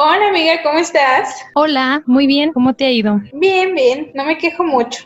Hola amiga, ¿cómo estás? Hola, muy bien, ¿cómo te ha ido? Bien, bien, no me quejo mucho.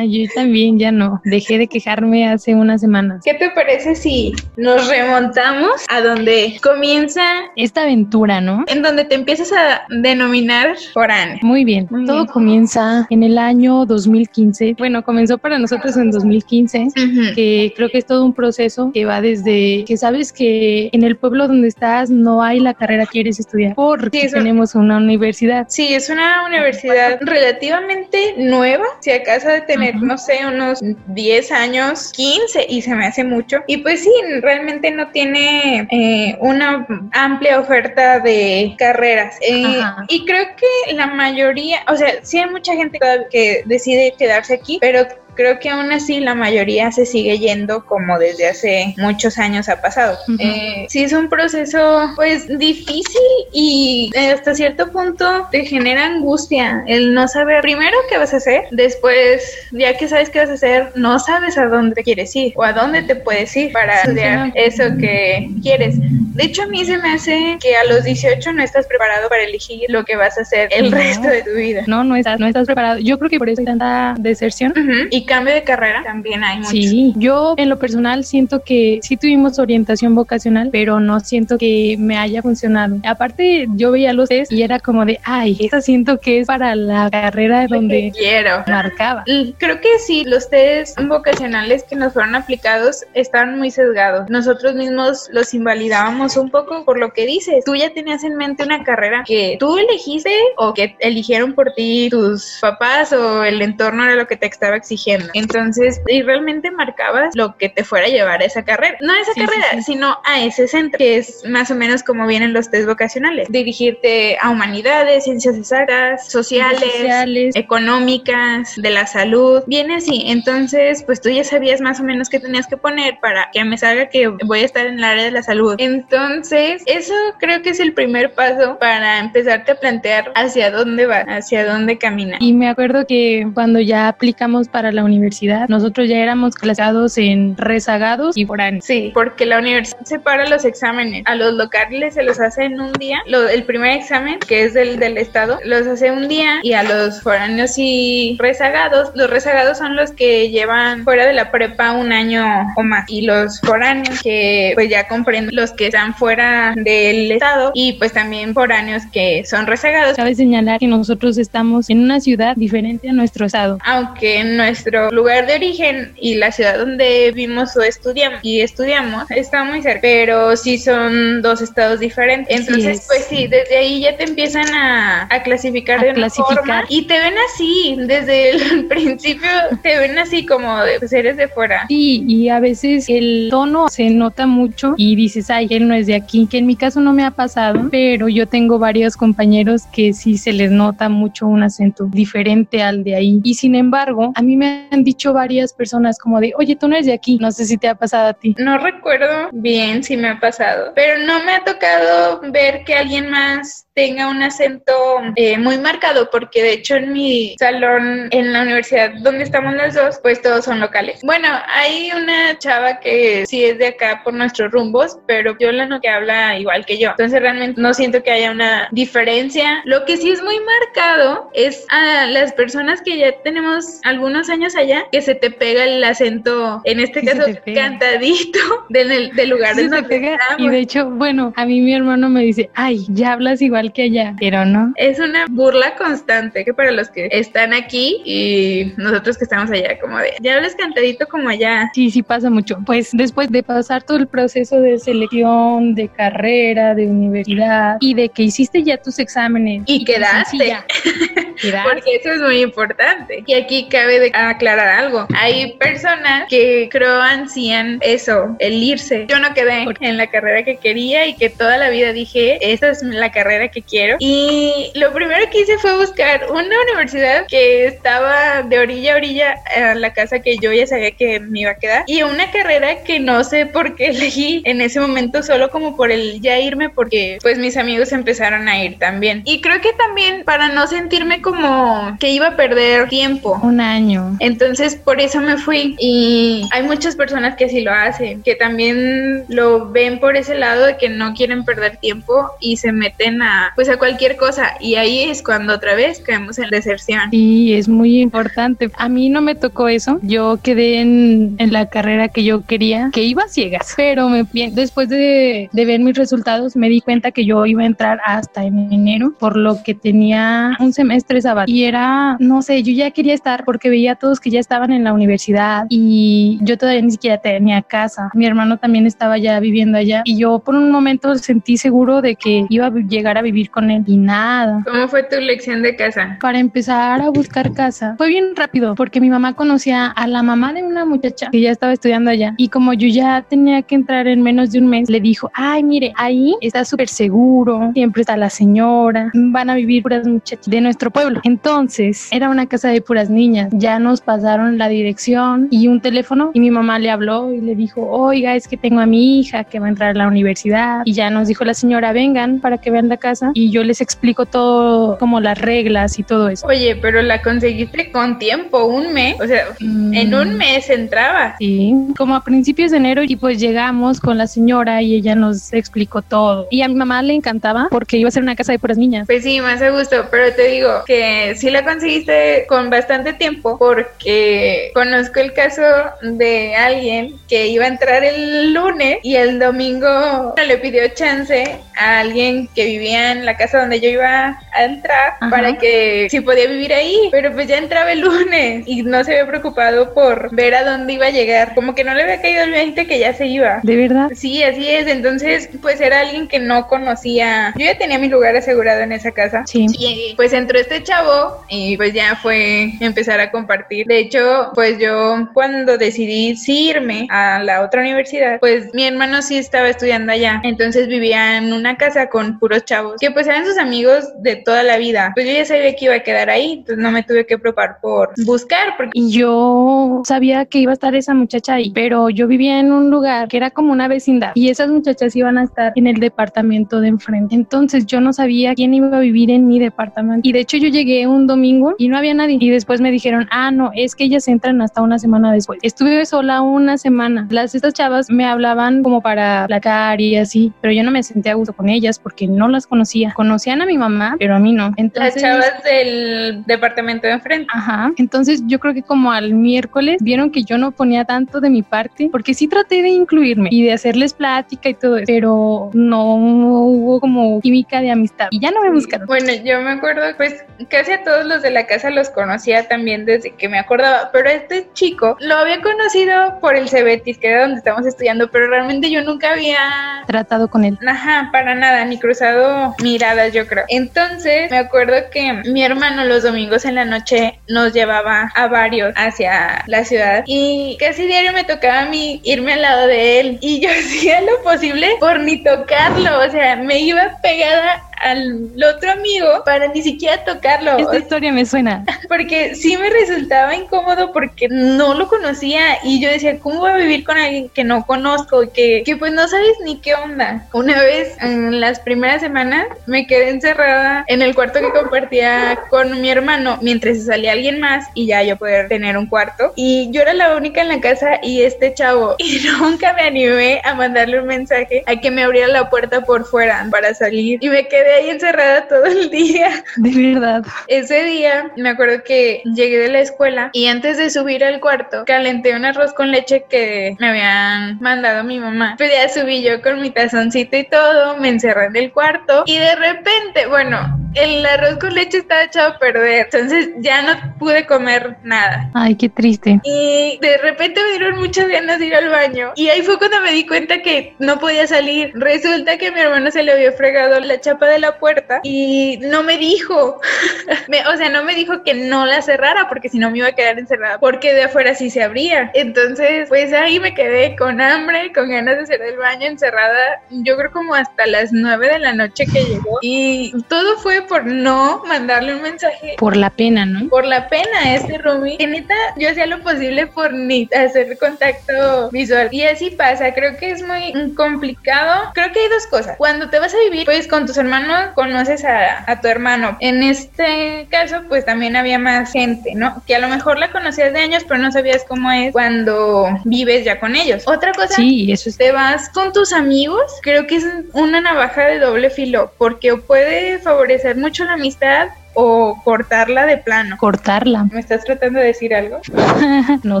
Yo también ya no, dejé de quejarme hace unas semanas. ¿Qué te parece si nos remontamos a donde comienza esta aventura, ¿no? En donde te empiezas a denominar foránea. Muy bien, Muy todo bien. comienza en el año 2015. Bueno, comenzó para nosotros en 2015. Ujú. que creo que es todo un proceso que va desde que sabes que en el pueblo donde estás no hay la carrera que quieres estudiar porque Sí, tenemos una universidad. Sí, es una universidad relativamente nueva, si acaso de tener, no sé, unos 10 años, 15, y se me hace mucho. Y pues sí, realmente no tiene eh, una amplia oferta de carreras. Eh, y creo que la mayoría, o sea, sí hay mucha gente que decide quedarse aquí, pero creo que aún así la mayoría se sigue yendo como desde hace muchos años ha pasado. Ujú. Eh, sí es un proceso pues difícil y hasta cierto punto te genera angustia el no saber primero qué vas a hacer, después ya que sabes qué vas a hacer, no sabes a dónde quieres ir o a dónde te puedes ir para Sí, estudiar sí. eso que quieres. De hecho a mí se me hace que a los 18 no estás preparado para elegir lo que vas a hacer el No. resto de tu vida. No, no estás, no estás preparado. Yo creo que por eso hay tanta deserción. Ujú. Y cambio de carrera también hay mucho. Sí, yo en lo personal siento que sí tuvimos orientación vocacional, pero no siento que me haya funcionado. Aparte, yo veía los test y era como de, ay, esta siento que es para la carrera donde Quiero. marcaba. Creo que sí, los test vocacionales que nos fueron aplicados estaban muy sesgados. Nosotros mismos los invalidábamos un poco por lo que dices. Tú ya tenías en mente una carrera que tú elegiste o que eligieron por ti tus papás o el entorno era lo que te estaba exigiendo. Entonces, y realmente marcabas lo que te fuera a llevar a esa carrera. No a esa Sí, sí, carrera, sí. sino a ese centro, que es más o menos como vienen los test vocacionales. Dirigirte a humanidades, ciencias exactas, sociales, Sociales. económicas, de la salud, viene así. Entonces, pues tú ya sabías más o menos qué tenías que poner para que me salga que voy a estar en el área de la salud. Entonces, eso creo que es el primer paso para empezarte a plantear hacia dónde vas, hacia dónde caminas. Y me acuerdo que cuando ya aplicamos para la universidad, nosotros ya éramos clasificados en rezagados y foráneos. Sí, porque la universidad separa los exámenes. A los locales se los hace en un día. Lo- el primer examen, que es del, del estado, los hace un día. Y a los foráneos y rezagados, los rezagados son los que llevan fuera de la prepa un año o más. Y los foráneos, que pues ya comprenden los que están fuera del estado. Y pues también foráneos que son rezagados. Cabe señalar que nosotros estamos en una ciudad diferente a nuestro estado. aunque en nuestro lugar de origen y la ciudad donde vivimos o estudiamos y estudiamos está muy cerca, pero sí son dos estados diferentes. Entonces, es. pues sí, desde ahí ya te empiezan a, a clasificar A de una clasificar. forma y te ven así, desde el principio te ven así como de, pues eres de fuera. Sí, y a veces el tono se nota mucho y dices, ay, él no es de aquí, que en mi caso no me ha pasado, pero yo tengo varios compañeros que sí se les nota mucho un acento diferente al de ahí. Y sin embargo, a mí me han dicho varias personas como de, oye, tú no eres de aquí, no sé si te ha pasado a ti. No recuerdo bien si me ha pasado, pero no me ha tocado ver que alguien más tenga un acento eh, muy marcado, porque de hecho en mi salón, en la universidad donde estamos los dos, pues todos son locales. Bueno, hay una chava que sí es de acá por nuestros rumbos, pero yo la no que habla igual que yo. Entonces realmente no siento que haya una diferencia. Lo que sí es muy marcado es a las personas que ya tenemos algunos años allá, que se te pega el acento, en este Sí caso te pega. cantadito, del, del lugar Sí, donde pega. estamos. Y de hecho, bueno, a mí mi hermano me dice, ay, ya hablas igual que allá, pero no. Es una burla constante que para los que están aquí y nosotros que estamos allá, como de, ya hablas cantadito como allá. Sí, sí pasa mucho. Pues después de pasar todo el proceso de selección, de carrera, de universidad y de que hiciste ya tus exámenes Y quedaste. ya, quedaste. Porque eso es muy importante. Y aquí cabe de aclarar algo. Hay personas que creo ansían eso, el irse. Yo no quedé en la carrera que quería y que toda la vida dije, esta es la carrera que quiero. Y lo primero que hice fue buscar una universidad que estaba de orilla a orilla a la casa que yo ya sabía que me iba a quedar. Y una carrera que no sé por qué elegí en ese momento solo como por el ya irme porque pues mis amigos empezaron a ir también. Y creo que también para no sentirme como que iba a perder tiempo. Un año. Entonces por eso me fui y hay muchas personas que sí lo hacen, que también lo ven por ese lado de que no quieren perder tiempo y se meten a pues a cualquier cosa y ahí es cuando otra vez caemos en deserción. Sí, es muy importante. A mí no me tocó eso. Yo quedé en, en la carrera que yo quería, que iba a ciegas, pero me, después de, de ver mis resultados me di cuenta que yo iba a entrar hasta en enero, por lo que tenía un semestre sabático y era, no sé, yo ya quería estar porque veía a todos que ya estaban en la universidad y yo todavía ni siquiera tenía casa. Mi hermano también estaba ya viviendo allá y yo por un momento sentí seguro de que iba a llegar a vivir con él y nada. ¿Cómo fue tu lección de casa? Para empezar a buscar casa fue bien rápido porque mi mamá conocía a la mamá de una muchacha que ya estaba estudiando allá y como yo ya tenía que entrar en menos de un mes, le dijo, ay, mire, ahí está súper seguro, siempre está la señora, van a vivir puras muchachas de nuestro pueblo. Entonces, era una casa de puras niñas. Ya nos pasaron la dirección y un teléfono y mi mamá le habló y le dijo, oiga, es que tengo a mi hija que va a entrar a la universidad y ya nos dijo la señora, vengan para que vean la casa y yo les explico todo, como las reglas y todo eso. Oye, pero la conseguiste con tiempo, un mes, o sea, en un mm. mes entraba. Sí, como a principios de enero y pues llegamos con la señora y ella nos explicó todo. Y a mi mamá le encantaba porque iba a ser una casa de puras niñas. Pues sí, más a gusto, pero te digo que sí la conseguiste con bastante tiempo porque conozco el caso de alguien que iba a entrar el lunes y el domingo le pidió chance a alguien que vivía en la casa donde yo iba a entrar para que si podía vivir ahí, pero pues ya entraba el lunes y no se había preocupado por ver a dónde iba a llegar, como que no le había caído el 20 que ya se iba. ¿De verdad? Sí, así es, entonces pues era alguien que no conocía, yo ya tenía mi lugar asegurado en esa casa. Sí. Y pues entró este chavo y pues ya fue empezar a compartir. De hecho, pues yo cuando decidí irme a la otra universidad, pues mi hermano sí estaba estudiando allá, entonces vivía en una casa con puros chavos que pues eran sus amigos de toda la vida. Pues yo ya sabía que iba a quedar ahí, entonces no me tuve que preocupar por buscar. Porque... Yo sabía que iba a estar esa muchacha ahí, pero yo vivía en un lugar que era como una vecindad y esas muchachas iban a estar en el departamento de enfrente. Entonces yo no sabía quién iba a vivir en mi departamento. Y de hecho yo llegué un domingo y no había nadie. Y después me dijeron, ah, no, es que ellas entran hasta una semana después. Estuve sola una semana. Las estas chavas me hablaban como para placar y así, pero yo no me sentía a gusto con ellas porque no las conocía. Conocían a mi mamá, pero a mí no. Entonces, las chavas del departamento de enfrente. Ajá. Entonces yo creo que como al miércoles vieron que yo no ponía tanto de mi parte, porque sí traté de incluirme y de hacerles plática y todo eso, pero no hubo como química de amistad y ya no me buscaron. Bueno, yo me acuerdo, pues casi a todos los de la casa los conocía también desde que me acordaba, pero este chico lo había conocido por el Cebetis, que era donde estamos estudiando, pero realmente yo nunca había tratado con él. Ajá, para nada, ni cruzado miradas, yo creo. Entonces, me acuerdo que mi hermano los domingos en la noche nos llevaba a varios hacia la ciudad y casi diario me tocaba a mí irme al lado de él y yo hacía lo posible por ni tocarlo, o sea, me iba pegada al otro amigo para ni siquiera tocarlo. Esta historia me suena. Porque sí me resultaba incómodo porque no lo conocía y yo decía, ¿cómo voy a vivir con alguien que no conozco? Que, que pues no sabes ni qué onda. Una vez en las primeras semanas me quedé encerrada en el cuarto que compartía con mi hermano mientras salía alguien más y ya yo poder tener un cuarto. Y yo era la única en la casa y este chavo y nunca me animé a mandarle un mensaje a que me abriera la puerta por fuera para salir y me quedé ahí encerrada todo el día. De verdad. Ese día me acuerdo que llegué de la escuela y antes de subir al cuarto calenté un arroz con leche que me habían mandado mi mamá. Pues ya subí yo con mi tazoncito y todo, me encerré en el cuarto y de repente, bueno, el arroz con leche estaba echado a perder, entonces ya no pude comer nada. Ay, qué triste. Y de repente me dieron muchas ganas de ir al baño y ahí fue cuando me di cuenta que no podía salir. Resulta que a mi hermano se le había fregado la chapa de la puerta y no me dijo, o sea, no me dijo que no la cerrara porque si no me iba a quedar encerrada, porque de afuera sí se abría. Entonces, pues ahí me quedé con hambre, con ganas de hacer el baño encerrada, yo creo como hasta las nueve de la noche que llegó y todo fue por no mandarle un mensaje. Por la pena, ¿no? Por la pena este roomie. Que neta, yo hacía lo posible por ni hacer contacto visual. Y así pasa, creo que es muy complicado. Creo que hay dos cosas. Cuando te vas a vivir, pues con tus hermanos conoces a, a tu hermano. En este caso, pues también había más gente, ¿no? Que a lo mejor la conocías de años, pero no sabías cómo es cuando vives ya con ellos. Otra cosa, Sí, eso es. te vas con tus amigos, creo que es una navaja de doble filo, porque puede favorecer mucho la amistad o cortarla de plano. Cortarla. ¿Me estás tratando de decir algo? no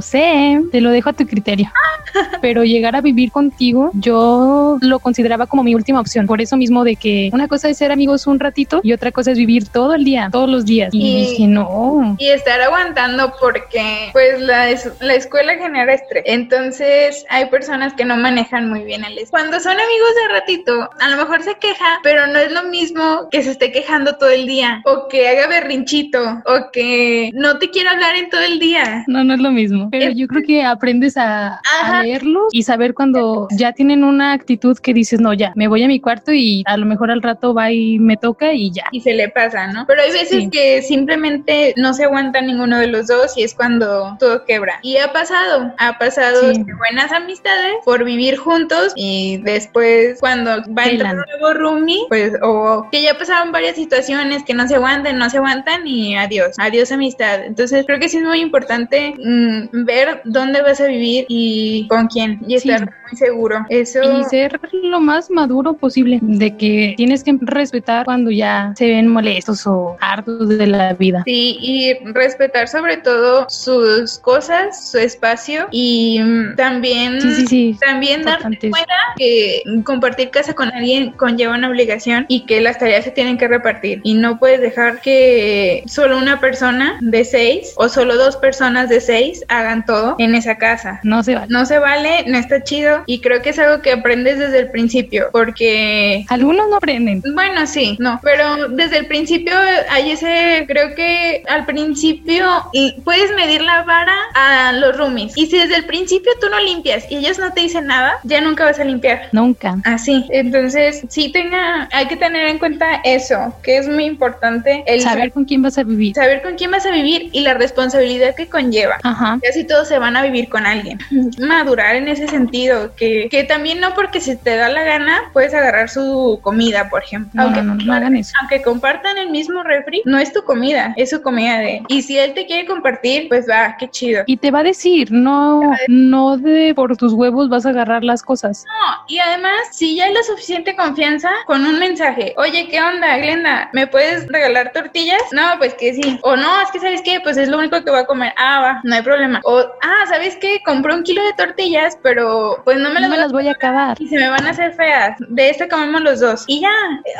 sé, te lo dejo a tu criterio. Pero llegar a vivir contigo, yo lo consideraba como mi última opción. Por eso mismo de que una cosa es ser amigos un ratito y otra cosa es vivir todo el día, todos los días. Y, Y- dije, no. Y estar aguantando porque pues la, la escuela genera estrés. Entonces hay personas que no manejan muy bien el estrés. Cuando son amigos de ratito, a lo mejor se queja, pero no es lo mismo que se esté quejando todo el día o que haga berrinchito o que no te quiera hablar en todo el día. No, no es lo mismo. Pero Es- yo creo que aprendes a, a leerlos y saber cuando ya tienen una actitud que dices, no, ya, me voy a mi cuarto y a lo mejor al rato va y me toca y ya. y se le pasa, ¿no? Pero hay veces Sí. que simplemente no se aguanta ninguno de los dos y es cuando todo quebra. Y ha pasado, ha pasado Sí. de buenas amistades por vivir juntos y después cuando va a entrar un nuevo roomie, pues o que ya pasaron varias situaciones que no se aguantan, no se aguantan y adiós, adiós amistad. Entonces creo que sí es muy importante mm, ver dónde vas a vivir y con quién y Sí. estar muy seguro. Eso Y ser lo más maduro posible, de que tienes que respetar cuando ya se ven molestos o hartos de la vida. Sí, y respetar sobre todo sus cosas, su espacio y mm, también, Sí, sí, sí. también darte cuenta que compartir casa con alguien conlleva una obligación y que las tareas se tienen que repartir y no puedes dejar que solo una persona de seis o solo dos personas de seis hagan todo en esa casa. No se vale. No se vale, no está chido y creo que es algo que aprendes desde el principio porque Algunos no aprenden. bueno, sí, no, pero desde el principio hay ese, creo que al principio y puedes medir la vara a los roomies. Y si desde el principio tú no limpias y ellos no te dicen nada, ya nunca vas a limpiar. Nunca. Así, entonces sí tenga, hay que tener en cuenta eso, que es muy importante el Saber con quién vas a vivir. saber con quién vas a vivir y la responsabilidad que conlleva. Ajá. Casi todos se van a vivir con alguien. Madurar en ese sentido, que, que también no porque si te da la gana puedes agarrar su comida, por ejemplo. No, no, no, no hagan eso. aunque compartan el mismo refri, no es tu comida, es su comida de él. Y si él te quiere compartir, pues va, qué chido. Y te va a decir, no, no de por tus huevos vas a agarrar las cosas. No, y además, si ya hay la suficiente confianza, con un mensaje, oye, ¿qué onda, Glenda? ¿Me puedes regalar tortillas? No, pues que sí. O no, es que ¿sabes qué? Pues es lo único que voy a comer. Ah, va, no hay problema. O, ah, ¿sabes qué? Compré un kilo de tortillas, pero pues no me No las me voy a las voy a acabar. y se me van a hacer feas. De esta comemos los dos. Y ya,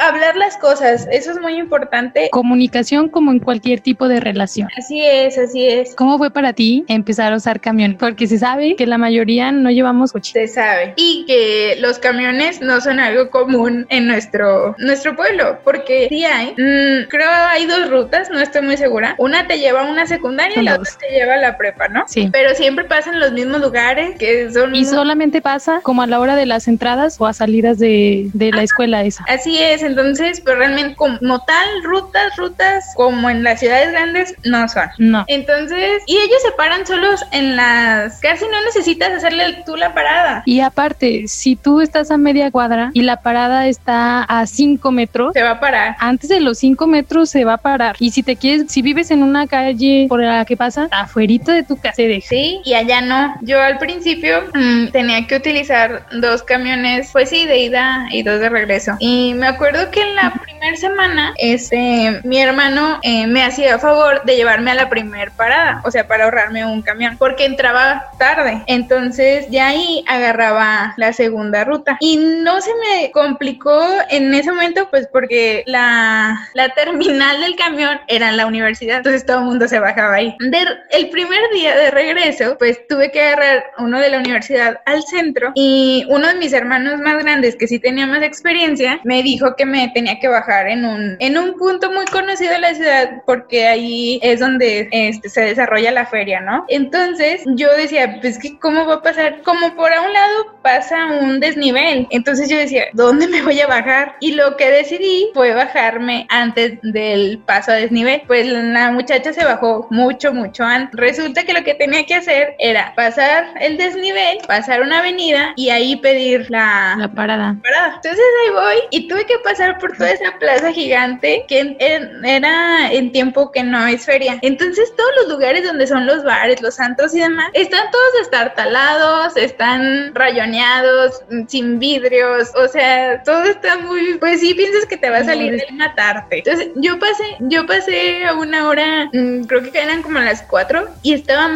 hablar las cosas, eso es muy importante. Comunicación como en cualquier tipo de relación. Así es, así es. ¿Cómo fue para ti empezar a usar camión? Porque se sabe que la mayoría no llevamos coche. Se sabe. Y que los camiones no son algo común en nuestro, nuestro pueblo, porque sí hay. Mm, creo hay dos rutas, no estoy muy segura. Una te lleva a una secundaria y Son la dos. otra te lleva a la prepa, ¿no? Sí. Pero siempre pasan los mismos lugares que son... Y solamente pasa como a la hora de las entradas o a salidas de, de la escuela esa. Así es, entonces, pero realmente como tal, rutas, rutas como en las ciudades grandes no son. No. Entonces, y ellos se paran solos en las... Casi no necesitas hacerle tú la parada. Y aparte, si tú estás a media cuadra y la parada está a 5 metros, Se va a parar. antes de los 5 metros se va a parar. Y si te quieres, si vives en una calle por la que pasa, afuerita de tu casa. Sí, y allá no. Yo al principio mm, tenía que utilizar dos camiones, pues sí, de ida y dos de regreso. Y me acuerdo que en la primera semana, este, mi hermano eh, me hacía favor de llevarme a la primer parada, o sea, para ahorrarme un camión, porque entraba tarde. Entonces ya ahí agarraba la segunda ruta. Y no se me complicó en ese momento, pues porque la, la final del camión era la universidad. Entonces todo el mundo se bajaba ahí. el primer día de regreso, pues tuve que agarrar uno de la universidad al centro y uno de mis hermanos más grandes, que sí tenía más experiencia, me dijo que me tenía que bajar en un, en un punto muy conocido de la ciudad porque ahí es donde este, se desarrolla la feria, ¿no? Entonces yo decía, pues que cómo va a pasar, como por a un lado pasa un desnivel. Entonces yo decía, ¿dónde me voy a bajar? Y lo que decidí fue bajarme antes del paso a desnivel. Pues la muchacha se bajó mucho, mucho antes. Resulta que lo que tenía que hacer era pasar el desnivel, pasar una avenida y ahí pedir la, la parada. parada. Entonces ahí voy y tuve que pasar por toda esa plaza gigante que era en tiempo que no es feria. Entonces todos los lugares donde son los bares, los santos y demás, están todos estartalados, están rayoneados, sin vidrios, o sea, todo está muy, pues sí piensas que te va a salir matarte. Entonces yo pasé, yo pasé a una hora, mm, creo que eran como las cuatro y estaba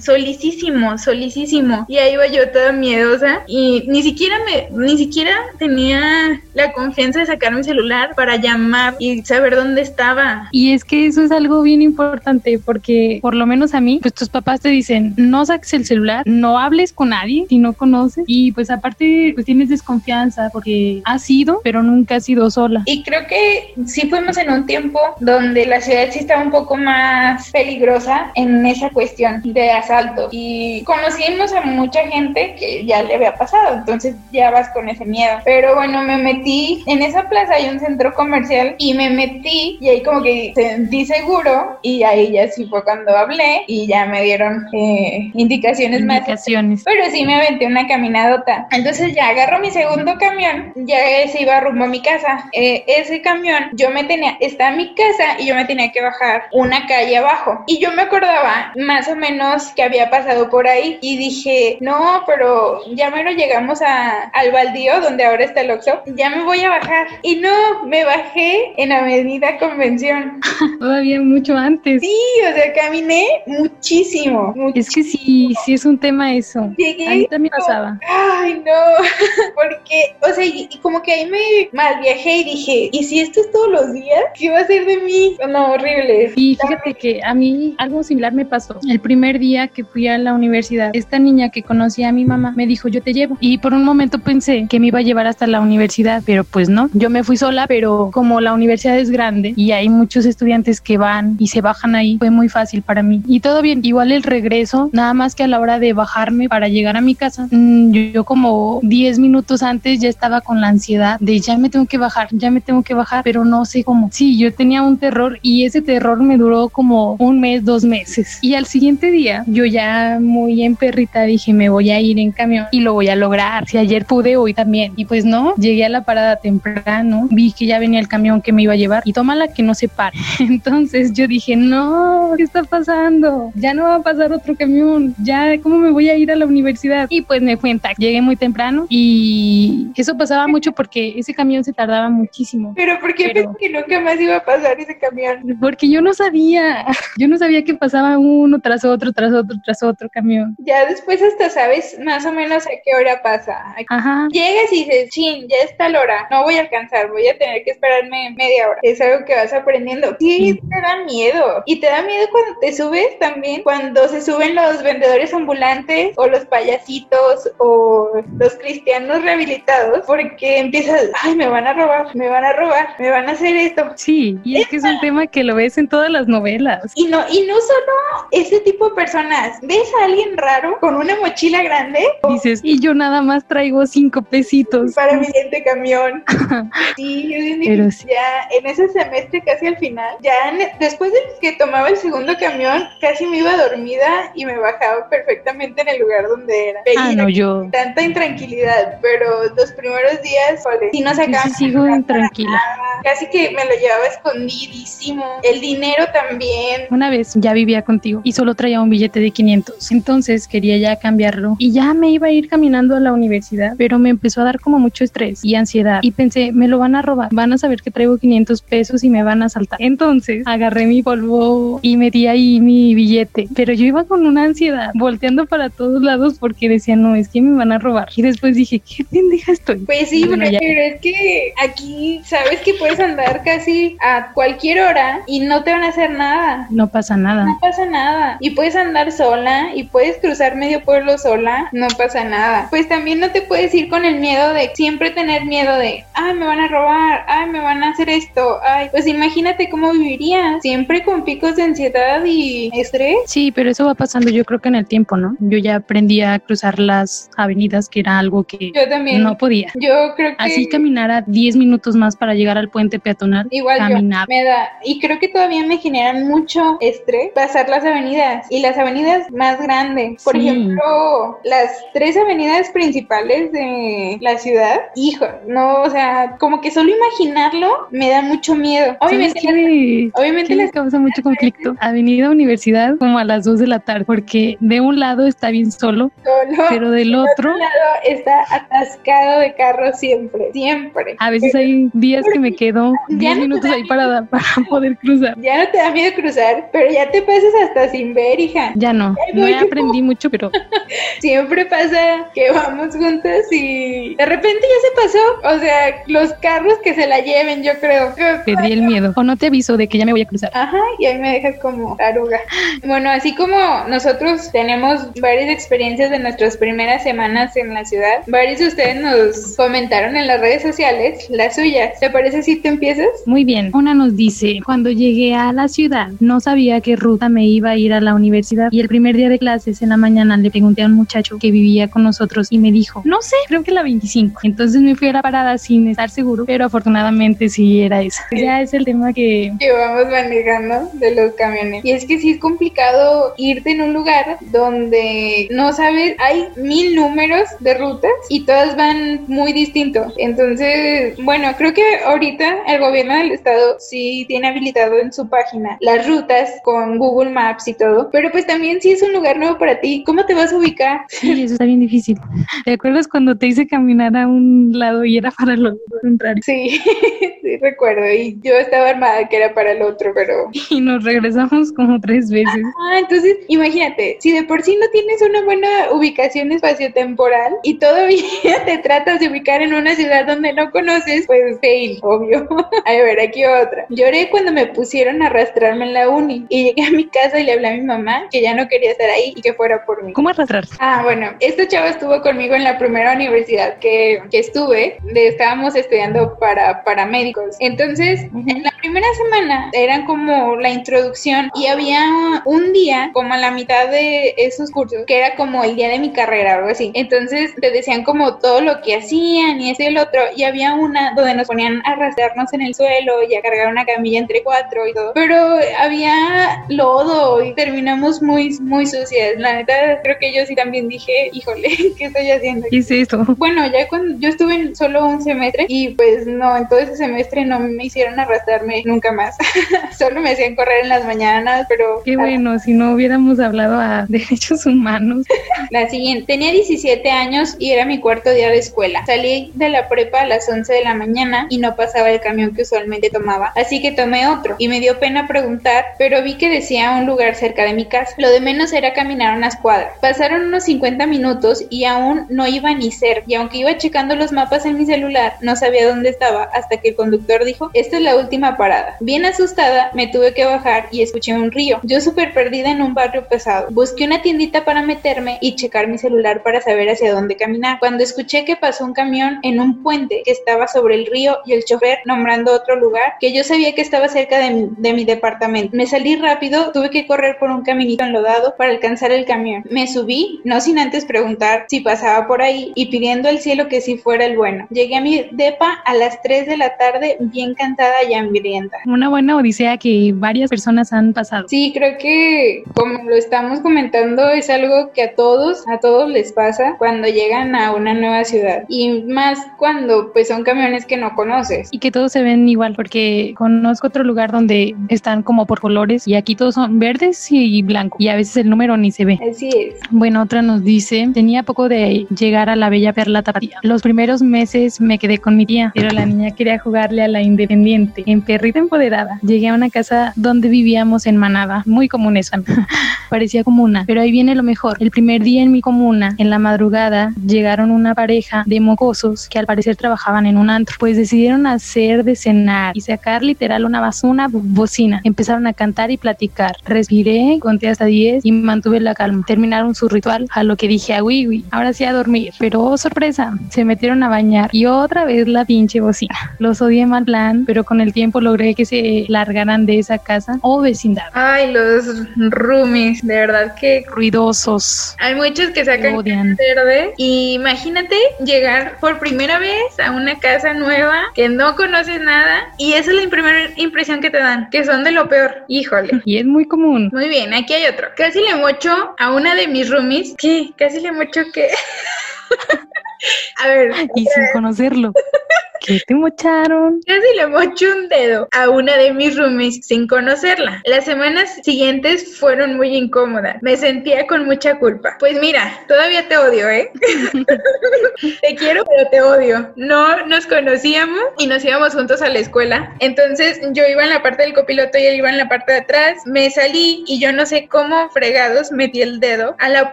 solicísimo, solicísimo y ahí iba yo toda miedosa y ni siquiera me, ni siquiera tenía la confianza de sacar mi celular para llamar y saber dónde estaba. Y es que eso es algo bien importante porque por lo menos a mí, pues tus papás te dicen, no saques el celular, no hables con nadie si no conoces y pues aparte pues tienes desconfianza porque has sido, pero nunca has sido sola. Y creo que sí fuimos en un tiempo donde la ciudad sí estaba un poco más peligrosa en esa cuestión de asalto y conocimos a mucha gente que ya le había pasado, entonces ya vas con ese miedo. Pero bueno, me metí en esa plaza, hay un centro comercial y me metí y ahí como que sentí seguro y ahí ya sí fue cuando hablé y ya me dieron eh, indicaciones, indicaciones, más. Pero sí me aventé una caminadota. Entonces ya agarro mi segundo camión, ya se iba rumbo a mi casa. Eh, ese camión yo me tenía, está mi casa y yo me tenía que bajar una calle abajo. Y yo me acordaba más o menos que había pasado por ahí y dije, no, pero ya me lo llegamos a, al baldío donde ahora está el Oxxo, ya me voy a bajar. Y no, me bajé en Avenida Convención. Todavía mucho antes. Sí, o sea, caminé muchísimo, Es que sí, sí es un tema eso. Llegué. A mí también pasaba. Ay, no, porque, o sea, y, como que ahí me mal viajé y dije, ¿y si esto es todos los días? ¿Qué va a ser de mí? No, horrible. Y fíjate que a mí algo similar me pasó. El primer día que fui a la universidad, esta niña que conocía a mi mamá me dijo, yo te llevo. Y por un momento pensé que me iba a llevar hasta la universidad, pero pues no. Yo me fui sola, pero como la universidad es grande y hay muchos estudiantes que van y se bajan ahí, fue muy fácil para mí. Y todo bien, igual el regreso, nada más que a la hora de bajarme para llegar a mi casa, mm, yo, como 10 minutos antes ya estaba con la ansiedad de ya me tengo que bajar, ya me tengo que bajar, pero no sé cómo. Sí, yo tenía un terror y ese terror me duró como un mes, dos meses. Y al siguiente día, yo ya muy en perrita dije, me voy a ir en camión y lo voy a lograr. Si ayer pude, hoy también. Y pues no, llegué a la parada temprano, vi que ya venía el camión que me iba a llevar y tómala que no se pare. Entonces yo dije, no, ¿qué está pasando? Ya no va a pasar otro camión, ya, ¿cómo me voy a ir a la universidad? Y pues me en taxi, llegué muy temprano y eso pasaba mucho porque ese camión se tardaba muchísimo. ¿Pero por qué pensé que nunca más iba a pasar ese camión? Porque yo no sabía, yo no sabía que pasaba uno tras otro, tras otro, tras otro camión. Ya después hasta sabes más o menos a qué hora pasa. Ajá. Llegas y dices, chin, ya está la hora, no voy a alcanzar, voy a tener que esperarme media hora. Es algo que vas aprendiendo. Sí, te da miedo. Y te da miedo cuando te subes también, cuando se suben los vendedores ambulantes o los payasitos o los cristianos rehabilitados, porque empiezas, ay, me van a robar, me van a robar, me van a hacer esto. Sí, y es que es un tema que lo ves en todas las novelas. Y no, y no solo ese tipo de personas. ¿Ves a alguien raro con una mochila grande? Dices, y yo nada más traigo cinco pesitos. Para mi siguiente camión. sí, Pero ya en ese semestre casi al final, ya después de que tomaba el segundo camión, casi me iba dormida y me bajaba perfectamente en el lugar donde era. ah, no, yo. Tanta intranquilidad, pero los primeros días, sí no sacaba. Sí, sigo intranquila. Casi que me lo llevaba escondidísimo. El dinero también. Una vez ya vivía contigo y solo traía un billete de 500. Entonces quería ya cambiarlo y ya me iba a ir caminando a la universidad, pero me empezó a dar como mucho estrés y ansiedad y pensé, me lo van a robar, van a saber que traigo 500 pesos y me van a saltar. Entonces agarré mi polvo y metí ahí mi billete, pero yo iba con una ansiedad, volteando para todos lados porque decía, no, es que me van a robar. Y después dije, qué pendeja estoy. Pues sí, pero es que aquí sabes que puedes andar casi a cualquier hora y no te van a hacer nada. No pasa nada. No pasa nada. Y puedes andar sola y puedes cruzar medio pueblo sola, no pasa nada. Pues también no te puedes ir con el miedo de siempre tener miedo de, ay, me van a robar, ay, me van a hacer esto, ay, pues imagínate cómo vivirías, siempre con picos de ansiedad y estrés. Sí, pero eso va pasando yo creo que en el tiempo, ¿no? Yo ya aprendí a cruzar las avenidas, que era algo que yo también. no podía. Yo creo que... Así caminara 10 minutos más para llegar al puente peatonal. Igual me da, y creo que todavía me generan mucho estrés pasar las avenidas y las avenidas más grandes. Por Sí. ejemplo, las tres avenidas principales de la ciudad, hijo, no, o sea, como que solo imaginarlo me da mucho miedo. Obviamente, ¿Sabes qué? obviamente ¿Qué las les causa mucho conflicto? Avenida Universidad como a las 2 de la tarde, porque de un lado está bien solo, solo pero del otro lado está atascado de carros siempre, siempre. a veces hay días que me quedo Ya 10 no te minutos ahí para, para poder cruzar. Ya no te da miedo cruzar, pero ya te pasas hasta sin ver, hija. Ya no, no aprendí mucho, pero Siempre pasa que vamos juntas y de repente ya se pasó. O sea, los carros que se la lleven, yo creo. perdí el miedo. O no te aviso de que ya me voy a cruzar. Ajá, y ahí me dejas como taruga. Bueno, así como nosotros tenemos varias experiencias de nuestras primeras semanas en la ciudad, varios de ustedes nos comentaron en las redes sociales las suyas. ¿Te parece si te empiezas? Muy bien, una nos dice, cuando llegué a la ciudad no sabía qué ruta me iba a ir a la universidad y el primer día de clases en la mañana le pregunté a un muchacho que vivía con nosotros y me dijo, no sé, creo que la 25. Entonces me fui a la parada sin estar seguro, pero afortunadamente sí era esa. Ya es el tema que que vamos manejando de los camiones. Y es que sí es complicado irte en un lugar donde no sabes, hay mil números de rutas y todas van muy distintos. Entonces, bueno, creo que ahorita el gobierno del estado sí tiene habilitado en su página las rutas con Google Maps y todo, pero pues también si es un lugar nuevo para ti, ¿cómo te vas a ubicar? sí, eso está bien difícil. ¿Te acuerdas cuando te hice caminar a un lado y era para lo contrario? Sí, sí recuerdo y yo estaba armada que era para el otro, pero Y nos regresamos como tres veces. Ah, entonces imagínate, si de por sí no tienes una buena ubicación espaciotemporal y todavía te tratas de ubicar en una ciudad donde no conoces, pues fail, obvio. a ver, aquí otra. Lloré cuando me pusieron a arrastrarme en la uni y llegué a mi casa y le hablé a mi mamá que ya no quería estar ahí y que fuera por mí. ¿Cómo arrastrarse? Ah, bueno, esta chava estuvo conmigo en la primera universidad que, que estuve, de, estábamos estudiando para paramédicos. Entonces, en la primera semana eran como la introducción y había un día, como a la mitad de esos cursos, que era como el día de mi carrera o algo así. Entonces, te decían como todo lo que hacían y ese y el otro, y había una donde nos ponían a arrastrarnos en el suelo y a cargar una camilla entre cuatro y todo. Pero había lodo y terminamos muy, muy sucias. La neta, creo que yo sí también dije, híjole, ¿qué estoy haciendo? ¿Qué es esto? Bueno, ya cuando yo estuve en solo un semestre y pues no, en todo ese semestre no me hicieron arrastrarme nunca más. solo me hacían correr en las mañanas, pero Qué bueno, si no hubiéramos hablado a derechos humanos. La siguiente, tenía 17 años y era mi cuarto día de escuela. Salí de la prepa a las 11 de la mañana y no pasaba el camión que usualmente tomaba, así que tomé otro y me dio pena preguntar, pero vi que decía un lugar cerca de mi casa. Lo de menos era caminar unas cuadras. Pasaron unos 50 minutos y aún no iba ni cerca, y aunque iba checando los mapas en mi celular, no sabía dónde estaba hasta que el conductor dijo, esta es la última parada. Bien asustada, me tuve que bajar y escuché un río. Yo súper perdida en un barrio pesado. Busqué una tiendita para meterme y checar mi celular para saber hacia dónde caminar. Cuando escuché que pasó un camión en un puente que estaba sobre el río y el chofer nombrando otro lugar que yo sabía que estaba cerca de mi, de mi departamento. Me salí rápido, tuve que correr por un caminito enlodado para alcanzar el camión. Me subí, no sin antes preguntar si pasaba por ahí y pidiendo al cielo que sí fuera el bueno. Llegué a mi depa a las 3 de la tarde bien cansada y hambrienta. Una buena odisea que varias personas han pasado. Sí, creo que como lo estamos comentando es algo que a todos, a todos les pasa cuando llegan a una nueva ciudad y más cuando pues son camiones que no conoces. Y que todos se ven igual, porque conozco otro lugar donde están como por colores y aquí todos son verdes y blancos y a veces el número ni se ve. Así es. Bueno, otra nos dice, tenía poco de llegar a la bella perla tapatía. Los primeros meses me quedé con mi tía, pero la niña quería jugarle a la independiente, en perrita empoderada. Llegué a una casa donde vivíamos en manada, muy común esa, parecía comuna, pero ahí viene lo mejor. El primer día en mi comuna, en la madrugada, llegaron una pareja de mocosos que al parecer trabajaban en un antro, pues decidieron hacer de cenar y se sacar literal una basuna bocina. Empezaron a cantar y platicar. Respiré, conté hasta 10 y mantuve la calma. Terminaron su ritual, a lo que dije a Wiwi, ahora sí a dormir. Pero oh, sorpresa, se metieron a bañar y otra vez la pinche bocina. Los odié mal plan, pero con el tiempo logré que se largaran de esa casa o vecindad. Ay, los roomies, de verdad que ruidosos. Hay muchos que sacan Odian. verde y imagínate llegar por primera vez a una casa nueva que no conoces nada y esa es la primera impresión que te dan, que son de lo peor. Híjole. Y es muy común. Muy bien, aquí hay otro. Casi le mocho a una de mis roomies. ¿Qué? Casi le mocho que... a ver. Y sin conocerlo. ¿Qué te mocharon? Casi le mocho un dedo a una de mis roomies sin conocerla. Las semanas siguientes fueron muy incómodas. Me sentía con mucha culpa. Pues mira, todavía te odio, ¿eh? te quiero, pero te odio. No nos conocíamos y nos íbamos juntos a la escuela. Entonces yo iba en la parte del copiloto y él iba en la parte de atrás. Me salí y yo no sé cómo fregados metí el dedo a la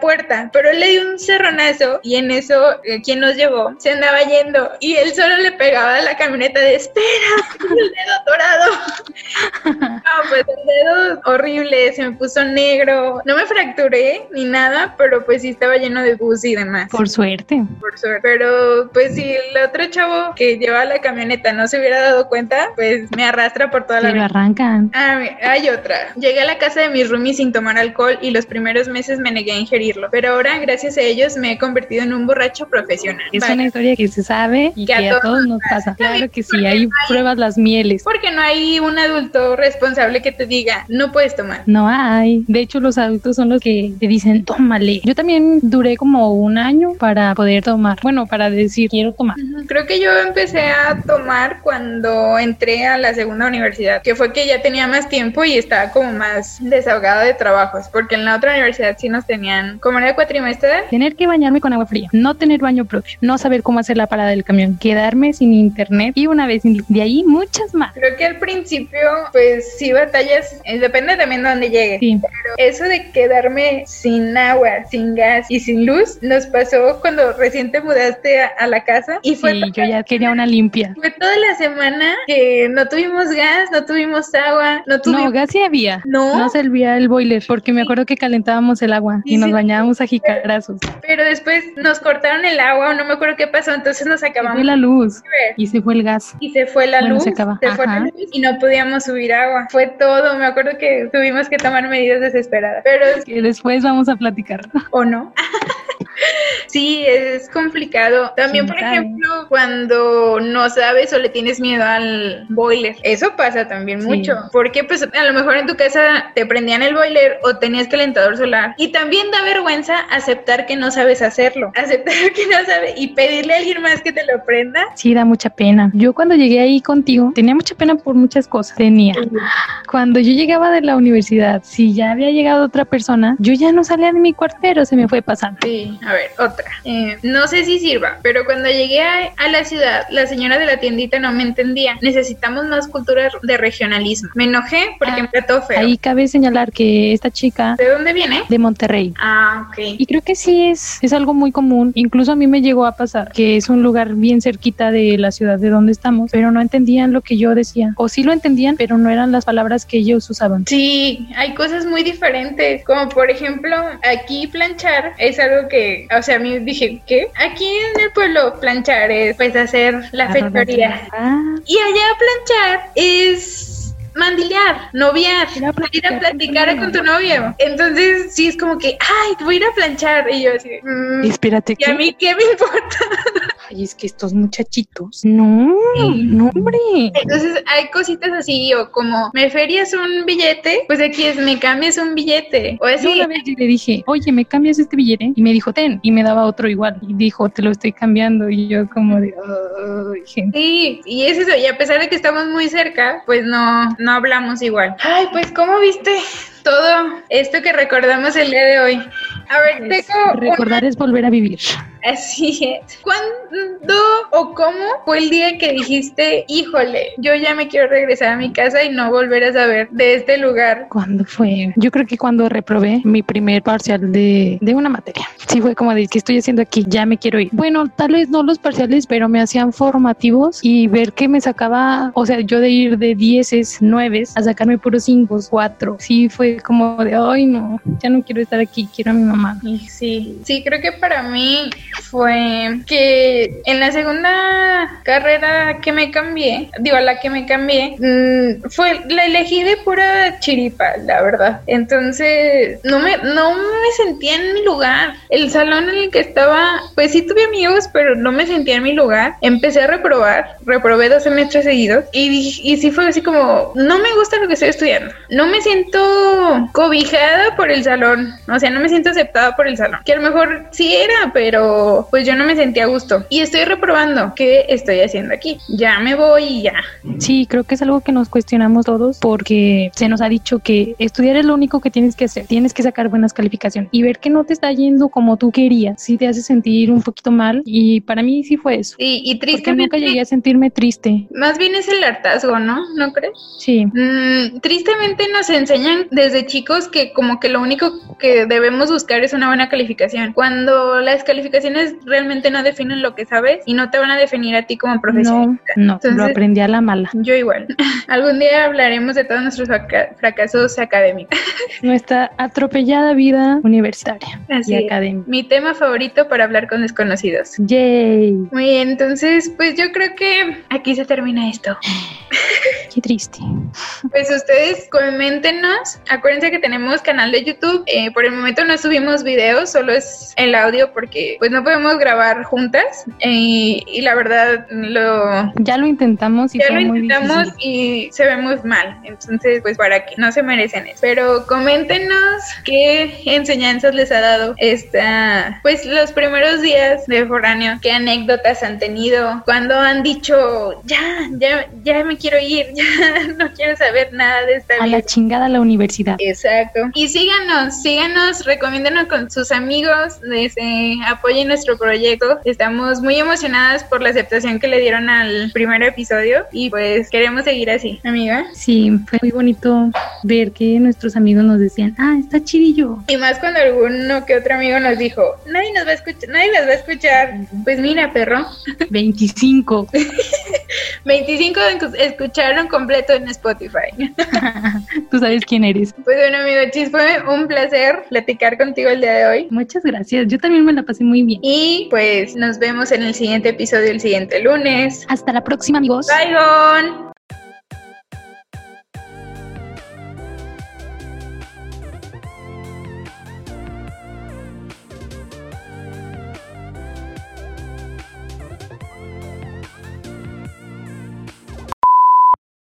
puerta, pero le di un cerronazo y en eso eh, quien nos llevó se andaba yendo y él solo le pegaba a la camioneta de espera, el dedo dorado. No, pues el dedo horrible, se me puso negro. No me fracturé ni nada, pero pues sí estaba lleno de bus y demás. Por suerte. Por suerte. Pero pues si el otro chavo que llevaba la camioneta no se hubiera dado cuenta, pues me arrastra por toda la Pero arrancan. Ah, hay otra. Llegué a la casa de mis roomies sin tomar alcohol y los primeros meses me negué a ingerirlo. Pero ahora, gracias a ellos, me he convertido en un borracho profesional. Es Vaya. una historia que se sabe y Que que, a a todos todos nos pasa. Claro que sí, ahí pruebas las mieles. Porque no hay un adulto responsable que te diga, no puedes tomar. No hay. De hecho, los adultos son los que te dicen, tómale. Yo también duré como un año para poder tomar. Bueno, para decir, quiero tomar. Ujú, Creo que yo empecé a tomar cuando entré a la segunda universidad, que fue que ya tenía más tiempo y estaba como más desahogada de trabajos, porque en la otra universidad sí nos tenían, como era cuatrimestral, Tener que bañarme con agua fría, no tener baño propio, no saber cómo hacer la parada del camión, quedarme sin internet y una vez de ahí muchas más. creo que al principio, pues sí batallas, eh, depende también de dónde llegues. Sí, Pero eso de quedarme sin agua, sin gas y sin luz, nos pasó cuando recién te mudaste a, a la casa y fue sí, yo ya quería una limpia. Fue toda la semana que no tuvimos gas, no tuvimos agua, no No, tuvimos... gas sí había. No. No servía el boiler porque me acuerdo que calentábamos el agua Sí, y nos sí. bañábamos a jicarazos. Pero después nos cortaron el agua, o no me acuerdo qué pasó, entonces nos acabamos la luz y se fue el gas. Y se fue la Bueno, luz, se acaba. fue la luz y no podíamos subir agua. Fue todo, me acuerdo que tuvimos que tomar medidas desesperadas. Pero, Que después vamos a platicar. ¿o no? Sí, es complicado. También, ¿Quién por ejemplo, cuando no sabes o le tienes miedo al boiler. Eso pasa también Sí. mucho. Porque pues a lo mejor en tu casa te prendían el boiler o tenías calentador solar. Y también da vergüenza aceptar que no sabes hacerlo. Aceptar que no sabes y pedirle a alguien más que te lo prenda. Sí, da mucha pena. Yo cuando llegué ahí contigo tenía mucha pena por muchas cosas. Tenía. Cuando yo llegaba de la universidad, si ya había llegado otra persona, yo ya no salía de mi cuarto, pero se me fue pasando. Sí, a ver, otra. Eh, no sé si sirva, pero cuando llegué a, a la ciudad, la señora de la tiendita no me entendía. Necesitamos más cultura de regionalismo. Me enojé porque Ah, me trató feo. Ahí cabe señalar que esta chica ¿De dónde viene? de Monterrey. Ah, ok. Y creo que sí es, es algo muy común. Incluso a mí me llegó a pasar que es un lugar bien cerquita de la ciudad de donde estamos, pero no entendían lo que yo decía. O sí lo entendían, pero no eran las palabras que ellos usaban. Sí, hay cosas muy diferentes, como por ejemplo, aquí planchar es algo que, o sea, a mí dije, ¿qué? Aquí en el pueblo planchar es pues hacer la fechoría. Ah, Y allá planchar es mandilear, noviar, Ir a ir a platicar con tu novio. con tu novio. Entonces, sí es como que, ay, voy a ir a planchar. Y yo así, mm, espérate. ¿y a mí qué me importa? Ay, es que estos muchachitos. No, no, hombre. Entonces, hay cositas así, o como, me ferias un billete, pues aquí es, me cambias un billete. O Yo así, una vez le dije, oye, ¿me cambias este billete? Y me dijo, ten. Y me daba otro igual. Y dijo, te lo estoy cambiando. Y yo como de, "Ay, gente. Sí, y es eso, y a pesar de que estamos muy cerca, pues no, no hablamos igual. Ay, pues, ¿cómo viste todo esto que recordamos el día de hoy? A ver, Pues, tengo una- recordar es volver a vivir. Así es. ¿Cuándo o cómo fue el día que dijiste, híjole, yo ya me quiero regresar a mi casa y no volver a saber de este lugar? ¿Cuándo fue? Yo creo que cuando reprobé mi primer parcial de, de una materia. Sí, fue como de, ¿qué estoy haciendo aquí? Ya me quiero ir. Bueno, tal vez no los parciales, pero me hacían formativos y ver que me sacaba, o sea, yo de ir de 10, 9 a sacarme puros 5, 4. Sí, fue como de, ay, no, ya no quiero estar aquí, quiero a mi mamá. Sí, sí, creo que para mí fue que en la segunda carrera que me cambié, digo, a la que me cambié, mm, fue, la elegí de pura chiripa, la verdad. Entonces, no me, no me sentía en mi lugar. El salón en el que estaba, pues sí tuve amigos, pero no me sentía en mi lugar. Empecé a reprobar, reprobé dos semestres seguidos y, y sí fue así como, no me gusta lo que estoy estudiando. No me siento cobijada por el salón, o sea, no me siento aceptada por el salón. Que a lo mejor sí era, pero pues yo no me sentía a gusto. Y estoy reprobando. ¿Qué estoy haciendo aquí? Ya me voy y ya. Sí, creo que es algo que nos cuestionamos todos porque se nos ha dicho que estudiar es lo único que tienes que hacer. Tienes que sacar buenas calificaciones y ver que no te está yendo como tú querías. Sí te hace sentir un poquito mal y para mí sí fue eso. Y, y tristemente... nunca llegué a sentirme triste. Más bien es el hartazgo, ¿no? ¿No crees? Sí. Mm, tristemente nos enseñan desde chicos que como que lo único que debemos buscar es una buena calificación. Cuando las calificaciones realmente no definen lo que sabes y no te van a definir a ti como No, profesionista. no, Entonces- lo aprendí a la mala. Yo igual. Algún día hablaremos de todos nuestros fraca- fracasos académicos. Nuestra atropellada vida universitaria Así y es. académica. Mi tema favorito para hablar con desconocidos. Yay, Muy bien, entonces pues yo creo que aquí se termina esto. qué triste. Pues ustedes coméntenos. Acuérdense que tenemos canal de YouTube. Eh, por el momento no subimos videos, solo es el audio porque pues no podemos grabar juntas. Eh, y la verdad lo Ya lo intentamos y ya fue lo muy intentamos difícil. y se ve muy mal. Entonces, pues para que no se merecen eso. Pero coméntenos qué enseñanzas les ha dado esta, pues los primeros días de foráneo, qué anécdotas han tenido, cuando han dicho, ya, ya, ya me quiero ir, ya no quiero saber nada de esta A vida. la chingada la universidad. Exacto. Y síganos, síganos, recomiéndenos con sus amigos, este, apoyen nuestro proyecto. Estamos muy emocionadas por la aceptación que le dieron al primer episodio y pues queremos seguir así, amiga. Sí, fue muy bonito ver que nuestros amigos nos decían, ah, está chidillo. Y más cuando alguno que otro amigo nos dijo, nadie nos va a escuchar, nadie las va a escuchar. Pues mira, perro, 25. 25 escucharon completo en Spotify. Tú sabes quién eres. Pues bueno, amigo Chis, fue un placer platicar contigo el día de hoy. Muchas gracias. Yo también me la pasé muy bien. Y pues nos vemos en el siguiente episodio el siguiente lunes. Hasta la próxima, amigos. Bye, Gon.